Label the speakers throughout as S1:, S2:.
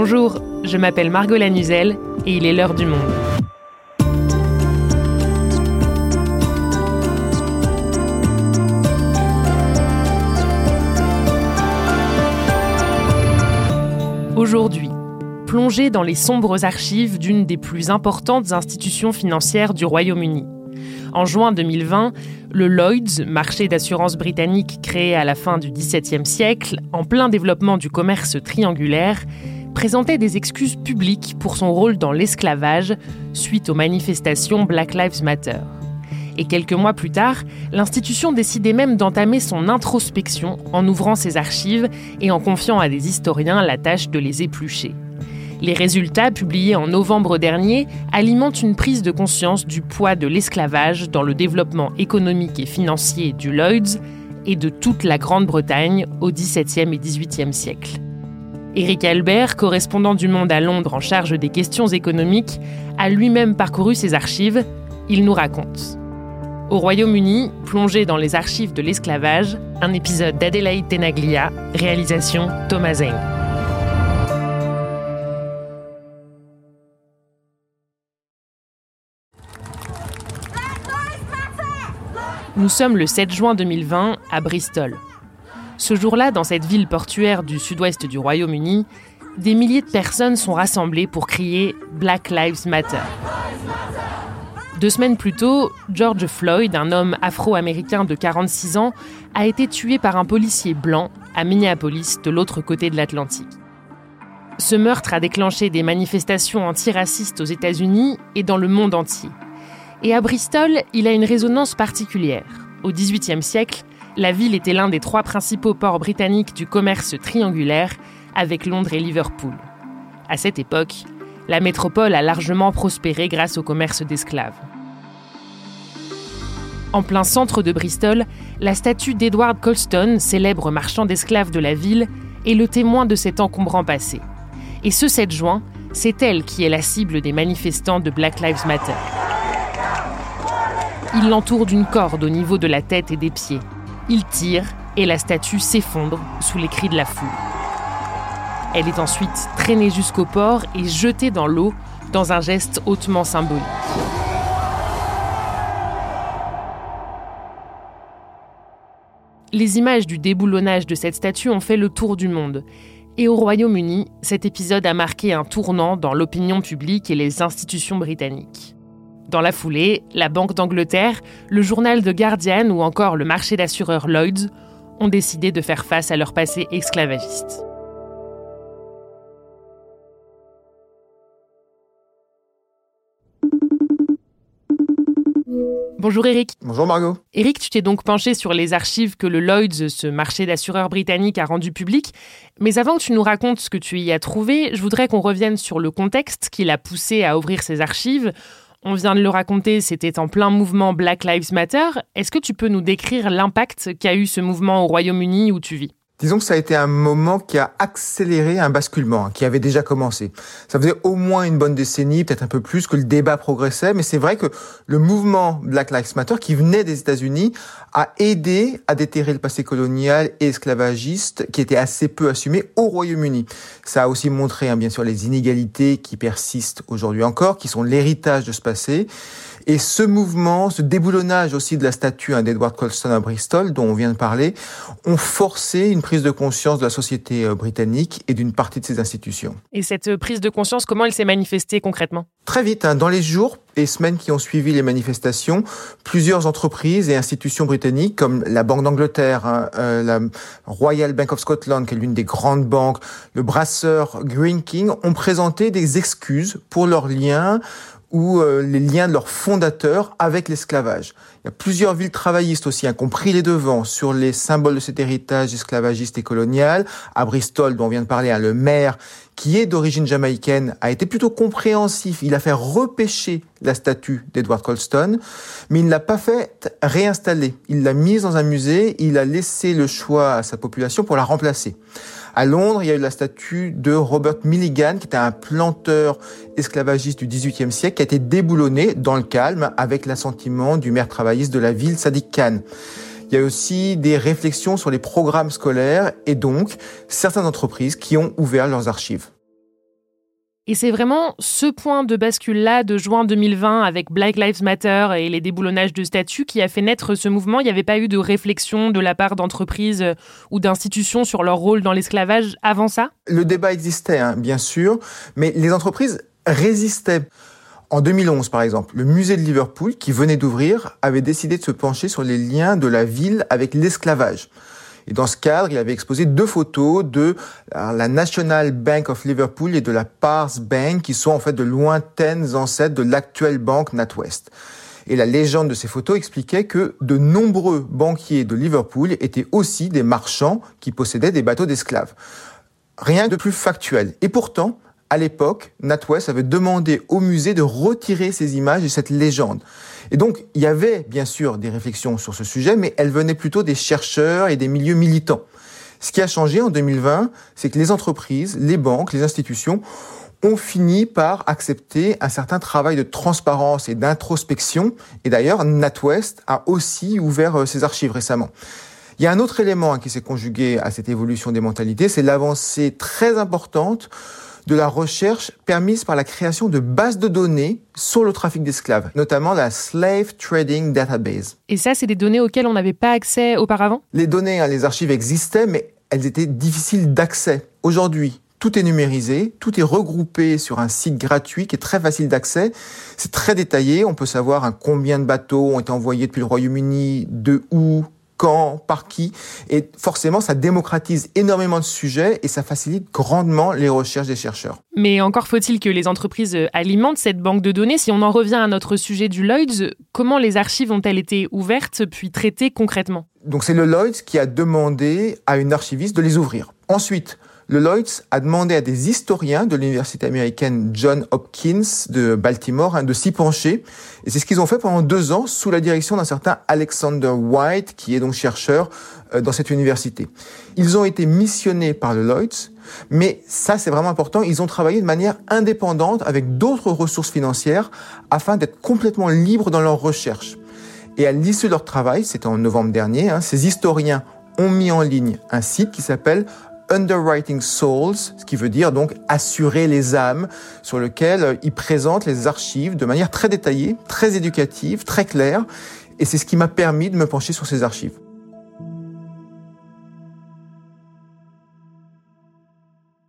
S1: Bonjour, je m'appelle Margot Lanuzel et il est l'heure du monde. Aujourd'hui, plongé dans les sombres archives d'une des plus importantes institutions financières du Royaume-Uni. En juin 2020, le Lloyds, marché d'assurance britannique créé à la fin du XVIIe siècle, en plein développement du commerce triangulaire, présentait des excuses publiques pour son rôle dans l'esclavage suite aux manifestations Black Lives Matter. Et quelques mois plus tard, l'institution décidait même d'entamer son introspection en ouvrant ses archives et en confiant à des historiens la tâche de les éplucher. Les résultats, publiés en novembre dernier, alimentent une prise de conscience du poids de l'esclavage dans le développement économique et financier du Lloyds et de toute la Grande-Bretagne au XVIIe et XVIIIe siècle. Éric Albert, correspondant du Monde à Londres en charge des questions économiques, a lui-même parcouru ses archives. Il nous raconte. Au Royaume-Uni, plongé dans les archives de l'esclavage, un épisode d'Adélaïde Tenaglia, réalisation Thomas Zeng. Nous sommes le 7 juin 2020 à Bristol. Ce jour-là, dans cette ville portuaire du sud-ouest du Royaume-Uni, des milliers de personnes sont rassemblées pour crier Black Lives Matter. Deux semaines plus tôt, George Floyd, un homme afro-américain de 46 ans, a été tué par un policier blanc à Minneapolis, de l'autre côté de l'Atlantique. Ce meurtre a déclenché des manifestations antiracistes aux États-Unis et dans le monde entier. Et à Bristol, il a une résonance particulière. Au XVIIIe siècle, la ville était l'un des trois principaux ports britanniques du commerce triangulaire avec Londres et Liverpool. À cette époque, la métropole a largement prospéré grâce au commerce d'esclaves. En plein centre de Bristol, la statue d'Edward Colston, célèbre marchand d'esclaves de la ville, est le témoin de cet encombrant passé. Et ce 7 juin, c'est elle qui est la cible des manifestants de Black Lives Matter. Il l'entoure d'une corde au niveau de la tête et des pieds. Il tire et la statue s'effondre sous les cris de la foule. Elle est ensuite traînée jusqu'au port et jetée dans l'eau dans un geste hautement symbolique. Les images du déboulonnage de cette statue ont fait le tour du monde. Et au Royaume-Uni, cet épisode a marqué un tournant dans l'opinion publique et les institutions britanniques. Dans la foulée, la Banque d'Angleterre, le journal The Guardian ou encore le marché d'assureurs Lloyds ont décidé de faire face à leur passé esclavagiste. Bonjour Eric.
S2: Bonjour Margot.
S1: Eric, tu t'es donc penché sur les archives que le Lloyds, ce marché d'assureurs britannique, a rendu public. Mais avant que tu nous racontes ce que tu y as trouvé, je voudrais qu'on revienne sur le contexte qui l'a poussé à ouvrir ces archives. On vient de le raconter, c'était en plein mouvement Black Lives Matter. Est-ce que tu peux nous décrire l'impact qu'a eu ce mouvement au Royaume-Uni où tu vis?
S2: Disons que ça a été un moment qui a accéléré un basculement hein, qui avait déjà commencé. Ça faisait au moins une bonne décennie, peut-être un peu plus, que le débat progressait, mais c'est vrai que le mouvement Black Lives Matter, qui venait des États-Unis, a aidé à déterrer le passé colonial et esclavagiste qui était assez peu assumé au Royaume-Uni. Ça a aussi montré, hein, bien sûr, les inégalités qui persistent aujourd'hui encore, qui sont l'héritage de ce passé. Et ce mouvement, ce déboulonnage aussi de la statue hein, d'Edward Colston à Bristol, dont on vient de parler, ont forcé une prise de conscience de la société euh, britannique et d'une partie de ses institutions.
S1: Et cette prise de conscience, comment elle s'est manifestée concrètement?
S2: Très vite, hein, dans les jours et semaines qui ont suivi les manifestations, plusieurs entreprises et institutions britanniques, comme la Banque d'Angleterre, hein, euh, la Royal Bank of Scotland, qui est l'une des grandes banques, le brasseur Green King, ont présenté des excuses pour leurs liens ou euh, les liens de leurs fondateurs avec l'esclavage. Il y a plusieurs villes travaillistes aussi hein, qui ont pris les devants sur les symboles de cet héritage esclavagiste et colonial. À Bristol, dont on vient de parler, hein, le maire, qui est d'origine jamaïcaine, a été plutôt compréhensif. Il a fait repêcher la statue d'Edward Colston, mais il ne l'a pas fait réinstaller. Il l'a mise dans un musée, il a laissé le choix à sa population pour la remplacer. À Londres, il y a eu la statue de Robert Milligan, qui était un planteur esclavagiste du XVIIIe siècle, qui a été déboulonné dans le calme avec l'assentiment du maire travailliste de la ville, Sadiq Khan. Il y a aussi des réflexions sur les programmes scolaires et donc certaines entreprises qui ont ouvert leurs archives.
S1: Et c'est vraiment ce point de bascule-là de juin 2020 avec Black Lives Matter et les déboulonnages de statuts qui a fait naître ce mouvement. Il n'y avait pas eu de réflexion de la part d'entreprises euh, ou d'institutions sur leur rôle dans l'esclavage avant ça?
S2: Le débat existait, hein, bien sûr, mais les entreprises résistaient. En 2011, par exemple, le musée de Liverpool, qui venait d'ouvrir, avait décidé de se pencher sur les liens de la ville avec l'esclavage. Et dans ce cadre, il avait exposé deux photos de la National Bank of Liverpool et de la Pars Bank, qui sont en fait de lointaines ancêtres de l'actuelle banque NatWest. Et la légende de ces photos expliquait que de nombreux banquiers de Liverpool étaient aussi des marchands qui possédaient des bateaux d'esclaves. Rien de plus factuel. Et pourtant, à l'époque, NatWest avait demandé au musée de retirer ces images et cette légende. Et donc, il y avait bien sûr des réflexions sur ce sujet, mais elles venaient plutôt des chercheurs et des milieux militants. Ce qui a changé en 2020, c'est que les entreprises, les banques, les institutions ont fini par accepter un certain travail de transparence et d'introspection. Et d'ailleurs, NatWest a aussi ouvert euh, ses archives récemment. Il y a un autre élément hein, qui s'est conjugué à cette évolution des mentalités, c'est l'avancée très importante de la recherche permise par la création de bases de données sur le trafic d'esclaves, notamment la Slave Trading Database.
S1: Et ça, c'est des données auxquelles on n'avait pas accès auparavant?
S2: Les données, hein, les archives existaient, mais elles étaient difficiles d'accès. Aujourd'hui, tout est numérisé, tout est regroupé sur un site gratuit qui est très facile d'accès. C'est très détaillé. On peut savoir hein, combien de bateaux ont été envoyés depuis le Royaume-Uni, de où, quand, par qui. Et forcément, ça démocratise énormément de sujets et ça facilite grandement les recherches des chercheurs.
S1: Mais encore faut-il que les entreprises alimentent cette banque de données. Si on en revient à notre sujet du Lloyds, comment les archives ont-elles été ouvertes puis traitées concrètement?
S2: Donc c'est le Lloyds qui a demandé à une archiviste de les ouvrir. Ensuite, le Lloyds a demandé à des historiens de l'université américaine John Hopkins de Baltimore hein, de s'y pencher. Et c'est ce qu'ils ont fait pendant deux ans sous la direction d'un certain Alexander White, qui est donc chercheur euh, dans cette université. Ils ont été missionnés par le Lloyds, mais ça c'est vraiment important, ils ont travaillé de manière indépendante avec d'autres ressources financières afin d'être complètement libres dans leurs recherches. Et à l'issue de leur travail, c'était en novembre dernier, hein, ces historiens ont mis en ligne un site qui s'appelle Underwriting Souls, ce qui veut dire donc assurer les âmes, sur lequel euh, il présente les archives de manière très détaillée, très éducative, très claire, et c'est ce qui m'a permis de me pencher sur ces archives.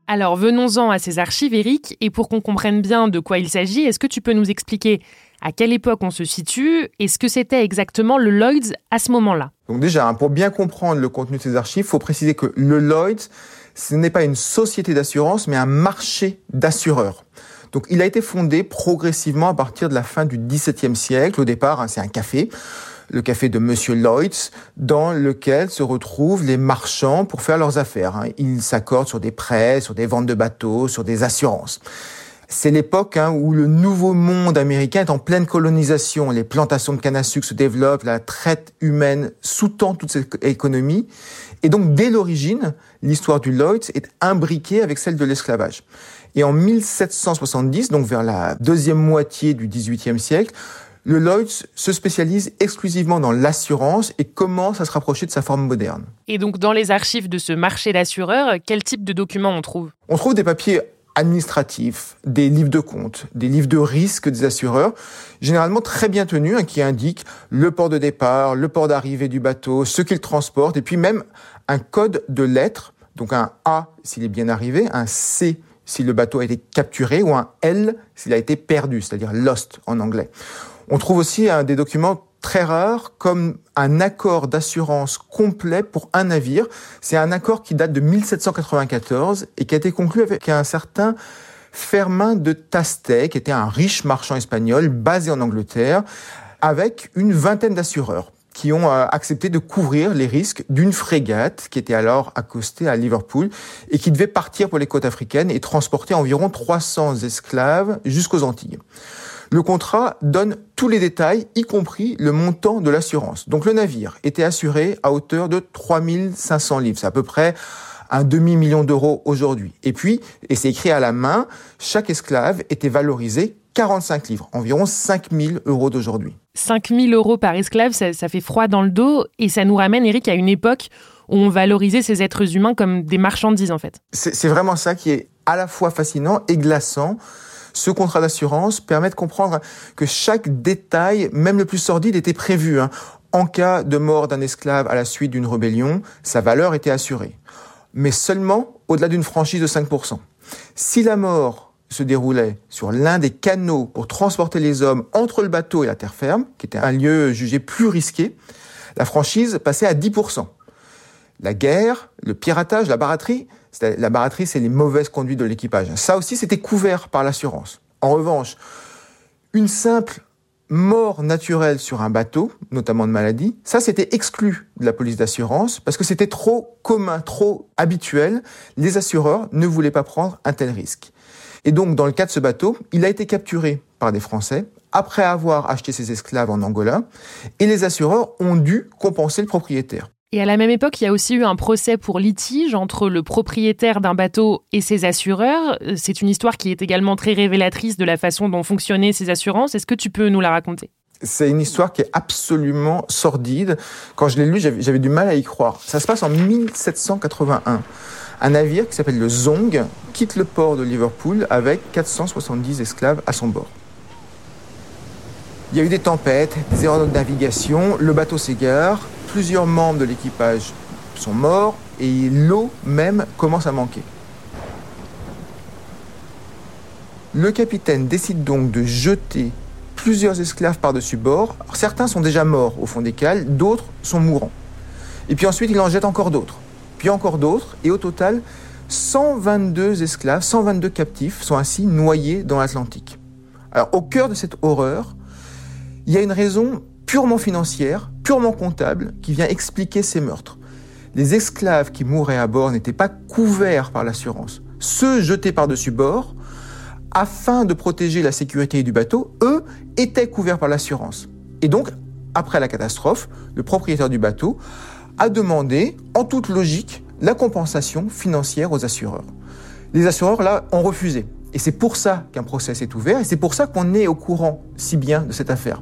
S1: Alors venons-en à ces archives, Eric, et pour qu'on comprenne bien de quoi il s'agit, est-ce que tu peux nous expliquer à quelle époque on se situe et ce que c'était exactement le Lloyds à ce moment-là?
S2: Donc déjà, hein, pour bien comprendre le contenu de ces archives, il faut préciser que le Lloyds, ce n'est pas une société d'assurance, mais un marché d'assureurs. Donc il a été fondé progressivement à partir de la fin du XVIIe siècle. Au départ, hein, c'est un café, le café de Monsieur Lloyds, dans lequel se retrouvent les marchands pour faire leurs affaires. Hein. Ils s'accordent sur des prêts, sur des ventes de bateaux, sur des assurances. C'est l'époque hein, où le nouveau monde américain est en pleine colonisation. Les plantations de canne à sucre se développent, la traite humaine sous-tend toute cette économie. Et donc, dès l'origine, l'histoire du Lloyds est imbriquée avec celle de l'esclavage. Et en 1770, donc vers la deuxième moitié du XVIIIe siècle, le Lloyds se spécialise exclusivement dans l'assurance et commence à se rapprocher de sa forme moderne.
S1: Et donc, dans les archives de ce marché d'assureurs, quel type de documents on trouve?
S2: On trouve des papiers administratifs, des livres de compte, des livres de risque des assureurs, généralement très bien tenus, hein, qui indiquent le port de départ, le port d'arrivée du bateau, ce qu'il transporte, et puis même un code de lettres, donc un A s'il est bien arrivé, un C si le bateau a été capturé, ou un L s'il a été perdu, c'est-à-dire lost en anglais. On trouve aussi hein, des documents très rare comme un accord d'assurance complet pour un navire. C'est un accord qui date de 1794 et qui a été conclu avec un certain Fermin de Tastey, qui était un riche marchand espagnol basé en Angleterre, avec une vingtaine d'assureurs qui ont euh, accepté de couvrir les risques d'une frégate qui était alors accostée à Liverpool et qui devait partir pour les côtes africaines et transporter environ 300 esclaves jusqu'aux Antilles. Le contrat donne tous les détails, y compris le montant de l'assurance. Donc le navire était assuré à hauteur de 3500 livres. C'est à peu près un demi-million d'euros aujourd'hui. Et puis, et c'est écrit à la main, chaque esclave était valorisé 45 livres, environ 5000 euros d'aujourd'hui.
S1: 5000 euros par esclave, ça, ça fait froid dans le dos et ça nous ramène, Eric, à une époque on valorisait ces êtres humains comme des marchandises en fait.
S2: C'est vraiment ça qui est à la fois fascinant et glaçant. Ce contrat d'assurance permet de comprendre que chaque détail, même le plus sordide, était prévu. Hein. En cas de mort d'un esclave à la suite d'une rébellion, sa valeur était assurée. Mais seulement au-delà d'une franchise de 5%. Si la mort se déroulait sur l'un des canaux pour transporter les hommes entre le bateau et la terre ferme, qui était un lieu jugé plus risqué, la franchise passait à 10%. La guerre, le piratage, la baraterie, la baraterie, c'est les mauvaises conduites de l'équipage. Ça aussi, c'était couvert par l'assurance. En revanche, une simple mort naturelle sur un bateau, notamment de maladie, ça c'était exclu de la police d'assurance parce que c'était trop commun, trop habituel. Les assureurs ne voulaient pas prendre un tel risque. Et donc, dans le cas de ce bateau, il a été capturé par des Français après avoir acheté ses esclaves en Angola et les assureurs ont dû compenser le propriétaire.
S1: Et à la même époque, il y a aussi eu un procès pour litige entre le propriétaire d'un bateau et ses assureurs. C'est une histoire qui est également très révélatrice de la façon dont fonctionnaient ces assurances. Est-ce que tu peux nous la raconter?
S2: C'est une histoire qui est absolument sordide. Quand je l'ai lu, j'avais du mal à y croire. Ça se passe en 1781. Un navire qui s'appelle le Zong quitte le port de Liverpool avec 470 esclaves à son bord. Il y a eu des tempêtes, des erreurs de navigation, le bateau s'égare, plusieurs membres de l'équipage sont morts et l'eau même commence à manquer. Le capitaine décide donc de jeter plusieurs esclaves par-dessus bord. certains sont déjà morts au fond des cales, d'autres sont mourants. Et puis ensuite, il en jette encore d'autres, puis encore d'autres, et au total, 122 esclaves, 122 captifs sont ainsi noyés dans l'Atlantique. Alors au cœur de cette horreur, il y a une raison purement financière, purement comptable, qui vient expliquer ces meurtres. Les esclaves qui mouraient à bord n'étaient pas couverts par l'assurance. Ceux jetés par-dessus bord, afin de protéger la sécurité du bateau, eux étaient couverts par l'assurance. Et donc, après la catastrophe, le propriétaire du bateau a demandé, en toute logique, la compensation financière aux assureurs. Les assureurs, là, ont refusé. Et c'est pour ça qu'un procès s'est ouvert, et c'est pour ça qu'on est au courant si bien de cette affaire.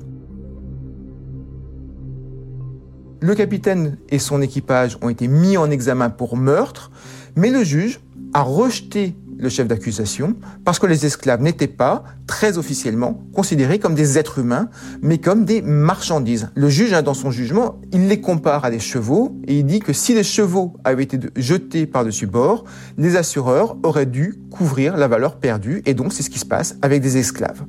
S2: Le capitaine et son équipage ont été mis en examen pour meurtre, mais le juge a rejeté le chef d'accusation parce que les esclaves n'étaient pas, très officiellement, considérés comme des êtres humains, mais comme des marchandises. Le juge, hein, dans son jugement, il les compare à des chevaux et il dit que si les chevaux avaient été jetés par-dessus bord, les assureurs auraient dû couvrir la valeur perdue et donc c'est ce qui se passe avec des esclaves.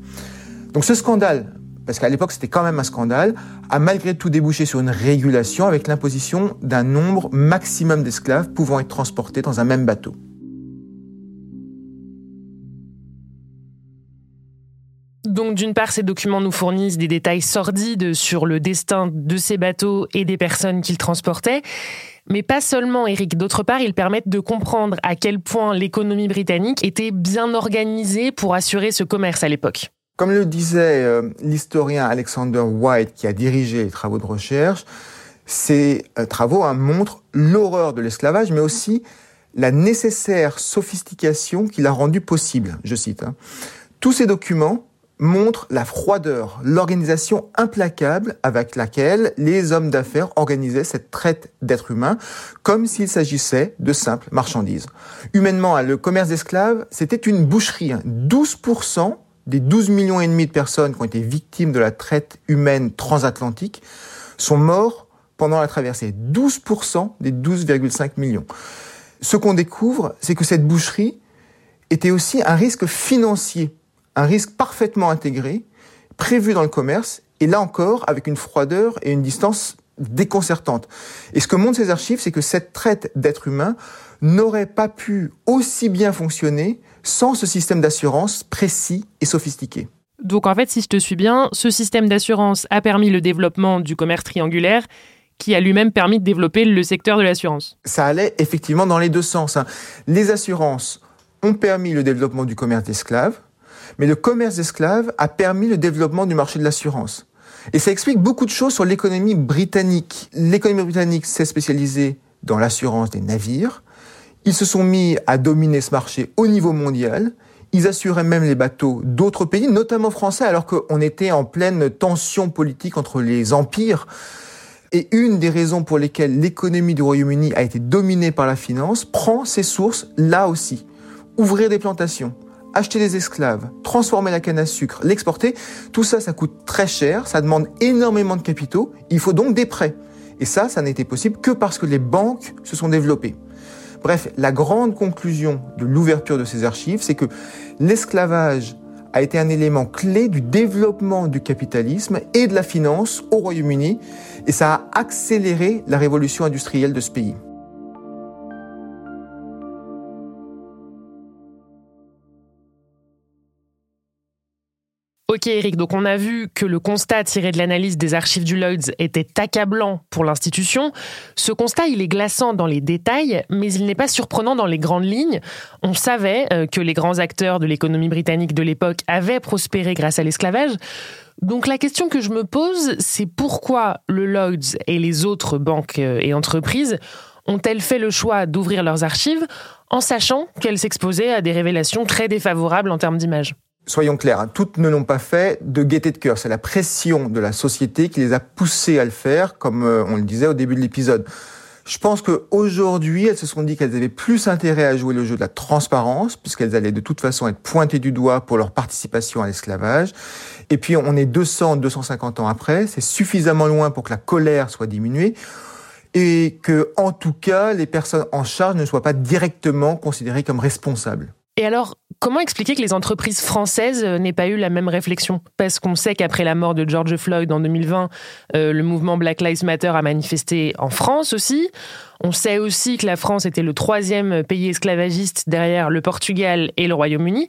S2: Donc ce scandale parce qu'à l'époque c'était quand même un scandale, a malgré tout débouché sur une régulation avec l'imposition d'un nombre maximum d'esclaves pouvant être transportés dans un même bateau.
S1: Donc d'une part, ces documents nous fournissent des détails sordides sur le destin de ces bateaux et des personnes qu'ils transportaient. Mais pas seulement, Eric. D'autre part, ils permettent de comprendre à quel point l'économie britannique était bien organisée pour assurer ce commerce à l'époque.
S2: Comme le disait euh, l'historien Alexander White qui a dirigé les travaux de recherche, ces euh, travaux hein, montrent l'horreur de l'esclavage, mais aussi la nécessaire sophistication qui l'a rendu possible. Je cite. Hein. Tous ces documents montrent la froideur, l'organisation implacable avec laquelle les hommes d'affaires organisaient cette traite d'êtres humains, comme s'il s'agissait de simples marchandises. Humainement, hein, le commerce d'esclaves, c'était une boucherie. 12% des 12 millions et demi de personnes qui ont été victimes de la traite humaine transatlantique sont morts pendant la traversée. 12% des 12,5 millions. Ce qu'on découvre, c'est que cette boucherie était aussi un risque financier, un risque parfaitement intégré, prévu dans le commerce, et là encore avec une froideur et une distance déconcertante. Et ce que montrent ces archives, c'est que cette traite d'êtres humains n'aurait pas pu aussi bien fonctionner sans ce système d'assurance précis et sophistiqué.
S1: Donc en fait, si je te suis bien, ce système d'assurance a permis le développement du commerce triangulaire qui a lui-même permis de développer le secteur de l'assurance.
S2: Ça allait effectivement dans les deux sens. Hein. Les assurances ont permis le développement du commerce d'esclaves, mais le commerce d'esclaves a permis le développement du marché de l'assurance. Et ça explique beaucoup de choses sur l'économie britannique. L'économie britannique s'est spécialisée dans l'assurance des navires, ils se sont mis à dominer ce marché au niveau mondial. Ils assuraient même les bateaux d'autres pays, notamment français, alors qu'on était en pleine tension politique entre les empires. Et une des raisons pour lesquelles l'économie du Royaume-Uni a été dominée par la finance prend ses sources là aussi. Ouvrir des plantations, acheter des esclaves, transformer la canne à sucre, l'exporter, tout ça, ça coûte très cher, ça demande énormément de capitaux, il faut donc des prêts. Et ça, ça n'était possible que parce que les banques se sont développées. Bref, la grande conclusion de l'ouverture de ces archives, c'est que l'esclavage a été un élément clé du développement du capitalisme et de la finance au Royaume-Uni, et ça a accéléré la révolution industrielle de ce pays.
S1: Ok Eric, donc on a vu que le constat tiré de l'analyse des archives du Lloyds était accablant pour l'institution. Ce constat, il est glaçant dans les détails, mais il n'est pas surprenant dans les grandes lignes. On savait euh, que les grands acteurs de l'économie britannique de l'époque avaient prospéré grâce à l'esclavage. Donc la question que je me pose, c'est pourquoi le Lloyds et les autres banques euh, et entreprises ont-elles fait le choix d'ouvrir leurs archives en sachant qu'elles s'exposaient à des révélations très défavorables en termes d'image?
S2: Soyons clairs, hein, toutes ne l'ont pas fait de gaieté de cœur. C'est la pression de la société qui les a poussées à le faire, comme euh, on le disait au début de l'épisode. Je pense qu'aujourd'hui, elles se sont dit qu'elles avaient plus intérêt à jouer le jeu de la transparence, puisqu'elles allaient de toute façon être pointées du doigt pour leur participation à l'esclavage. Et puis, on est 200, 250 ans après, c'est suffisamment loin pour que la colère soit diminuée et que, en tout cas, les personnes en charge ne soient pas directement considérées comme responsables.
S1: Et alors, comment expliquer que les entreprises françaises euh, n'aient pas eu la même réflexion? Parce qu'on sait qu'après la mort de George Floyd en 2020, euh, le mouvement Black Lives Matter a manifesté en France aussi. On sait aussi que la France était le troisième pays esclavagiste derrière le Portugal et le Royaume-Uni.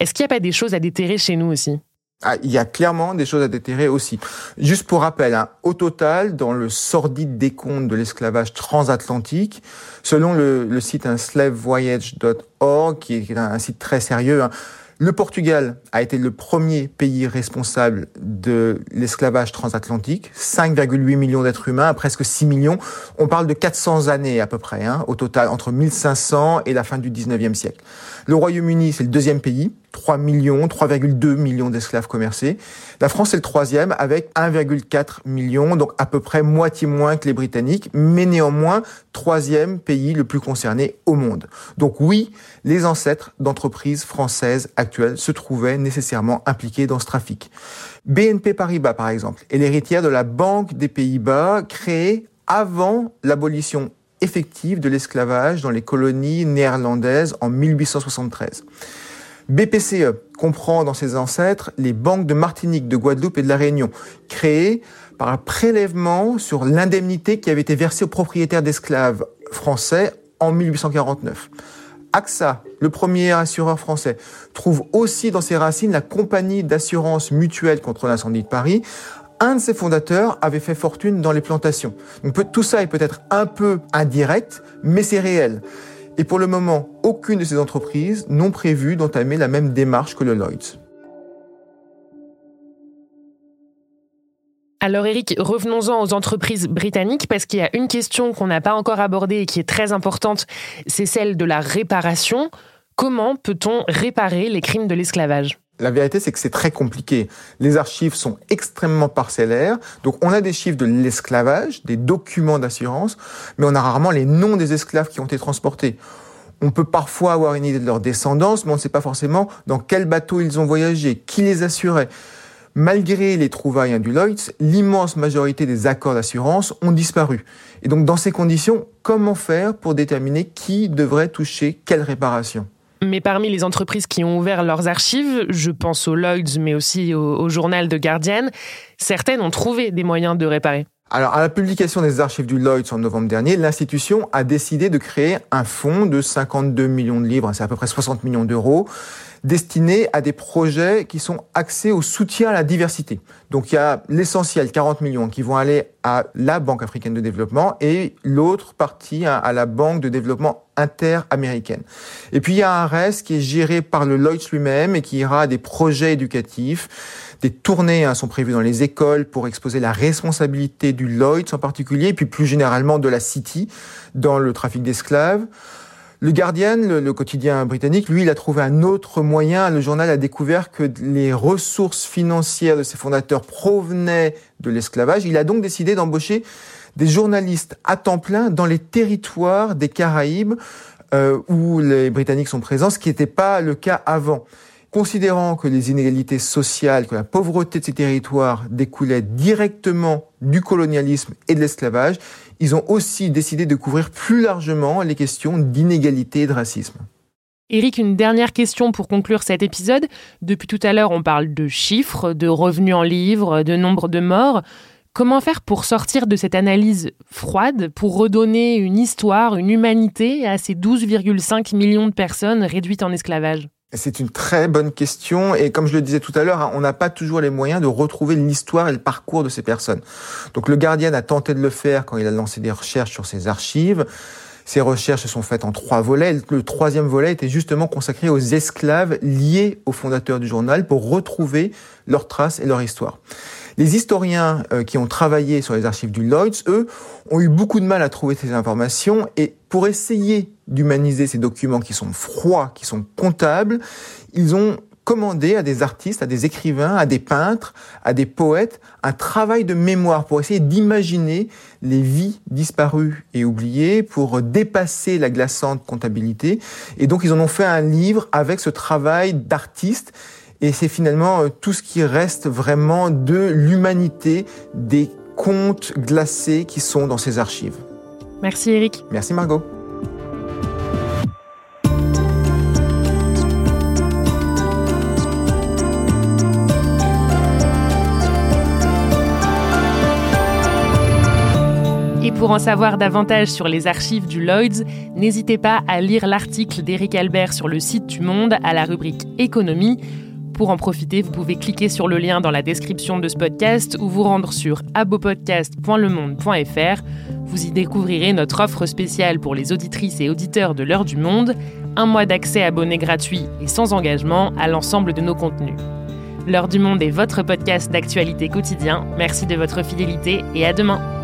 S1: Est-ce qu'il n'y a pas des choses à déterrer chez nous aussi?
S2: Ah, il y a clairement des choses à déterrer aussi. Juste pour rappel, hein, au total, dans le sordide décompte de l'esclavage transatlantique, selon le, site slavevoyage.org, qui est un, site très sérieux, hein, le Portugal a été le premier pays responsable de l'esclavage transatlantique, 5,8 millions d'êtres humains, presque 6 millions. On parle de 400 années à peu près, hein, au total, entre 1500 et la fin du 19e siècle. Le Royaume-Uni, c'est le deuxième pays, 3 millions, 3,2 millions d'esclaves commercés. La France est le troisième avec 1,4 million, donc à peu près moitié moins que les Britanniques, mais néanmoins troisième pays le plus concerné au monde. Donc oui, les ancêtres d'entreprises françaises actuelles se trouvaient nécessairement impliqués dans ce trafic. BNP Paribas, par exemple, est l'héritière de la Banque des Pays-Bas créée avant l'abolition effective de l'esclavage dans les colonies néerlandaises en 1873. BPCE comprend dans ses ancêtres les banques de Martinique, de Guadeloupe et de la Réunion, créées par un prélèvement sur l'indemnité qui avait été versée aux propriétaires d'esclaves français en 1849. AXA, le premier assureur français, trouve aussi dans ses racines la compagnie d'assurance mutuelle contre l'incendie de Paris, un de ses fondateurs avait fait fortune dans les plantations. Tout ça est peut-être un peu indirect, mais c'est réel. Et pour le moment, aucune de ces entreprises n'ont prévu d'entamer la même démarche que le Lloyds.
S1: Alors Eric, revenons-en aux entreprises britanniques parce qu'il y a une question qu'on n'a pas encore abordée et qui est très importante, c'est celle de la réparation. Comment peut-on réparer les crimes de l'esclavage?
S2: La vérité, c'est que c'est très compliqué. Les archives sont extrêmement parcellaires. Donc, on a des chiffres de l'esclavage, des documents d'assurance, mais on a rarement les noms des esclaves qui ont été transportés. On peut parfois avoir une idée de leur descendance, mais on ne sait pas forcément dans quel bateau ils ont voyagé, qui les assurait. Malgré les trouvailles du Lloyds, l'immense majorité des accords d'assurance ont disparu. Et donc, dans ces conditions, comment faire pour déterminer qui devrait toucher quelle réparation?
S1: Mais parmi les entreprises qui ont ouvert leurs archives, je pense au Lloyds, mais aussi au, journal de Guardian, certaines ont trouvé des moyens de réparer.
S2: Alors, à la publication des archives du Lloyds en novembre dernier, l'institution a décidé de créer un fonds de 52 millions de livres, c'est à peu près 60 millions d'euros, destiné à des projets qui sont axés au soutien à la diversité. Donc, il y a l'essentiel, 40 millions, qui vont aller à la Banque africaine de développement et l'autre partie à la Banque de développement interaméricaine. Et puis il y a un reste qui est géré par le Lloyds lui-même et qui ira à des projets éducatifs. Des tournées hein, sont prévues dans les écoles pour exposer la responsabilité du Lloyds en particulier, et puis plus généralement de la City dans le trafic d'esclaves. Le Guardian, le, quotidien britannique, lui, il a trouvé un autre moyen. Le journal a découvert que les ressources financières de ses fondateurs provenaient de l'esclavage. Il a donc décidé d'embaucher des journalistes à temps plein dans les territoires des Caraïbes euh, où les Britanniques sont présents, ce qui n'était pas le cas avant. Considérant que les inégalités sociales, que la pauvreté de ces territoires découlait directement du colonialisme et de l'esclavage, ils ont aussi décidé de couvrir plus largement les questions d'inégalité et de racisme.
S1: Éric, une dernière question pour conclure cet épisode. Depuis tout à l'heure, on parle de chiffres, de revenus en livres, de nombre de morts. Comment faire pour sortir de cette analyse froide, pour redonner une histoire, une humanité à ces 12,5 millions de personnes réduites en esclavage?
S2: C'est une très bonne question et comme je le disais tout à l'heure, hein, on n'a pas toujours les moyens de retrouver l'histoire et le parcours de ces personnes. Donc le Guardian a tenté de le faire quand il a lancé des recherches sur ses archives. Ces recherches se sont faites en trois volets. Le troisième volet était justement consacré aux esclaves liés aux fondateurs du journal pour retrouver leurs traces et leur histoire. Les historiens euh, qui ont travaillé sur les archives du Lloyds, eux, ont eu beaucoup de mal à trouver ces informations et pour essayer d'humaniser ces documents qui sont froids, qui sont comptables, ils ont commandé à des artistes, à des écrivains, à des peintres, à des poètes, un travail de mémoire pour essayer d'imaginer les vies disparues et oubliées, pour dépasser la glaçante comptabilité. Et donc ils en ont fait un livre avec ce travail d'artistes et c'est finalement euh, tout ce qui reste vraiment de l'humanité des contes glacés qui sont dans ces archives.
S1: Merci Eric.
S2: Merci Margot.
S1: Et pour en savoir davantage sur les archives du Lloyds, n'hésitez pas à lire l'article d'Éric Albert sur le site du Monde à la rubrique Économie pour en profiter, vous pouvez cliquer sur le lien dans la description de ce podcast ou vous rendre sur abopodcast.lemonde.fr. Vous y découvrirez notre offre spéciale pour les auditrices et auditeurs de l'heure du monde, un mois d'accès abonné gratuit et sans engagement à l'ensemble de nos contenus. L'heure du monde est votre podcast d'actualité quotidien. Merci de votre fidélité et à demain.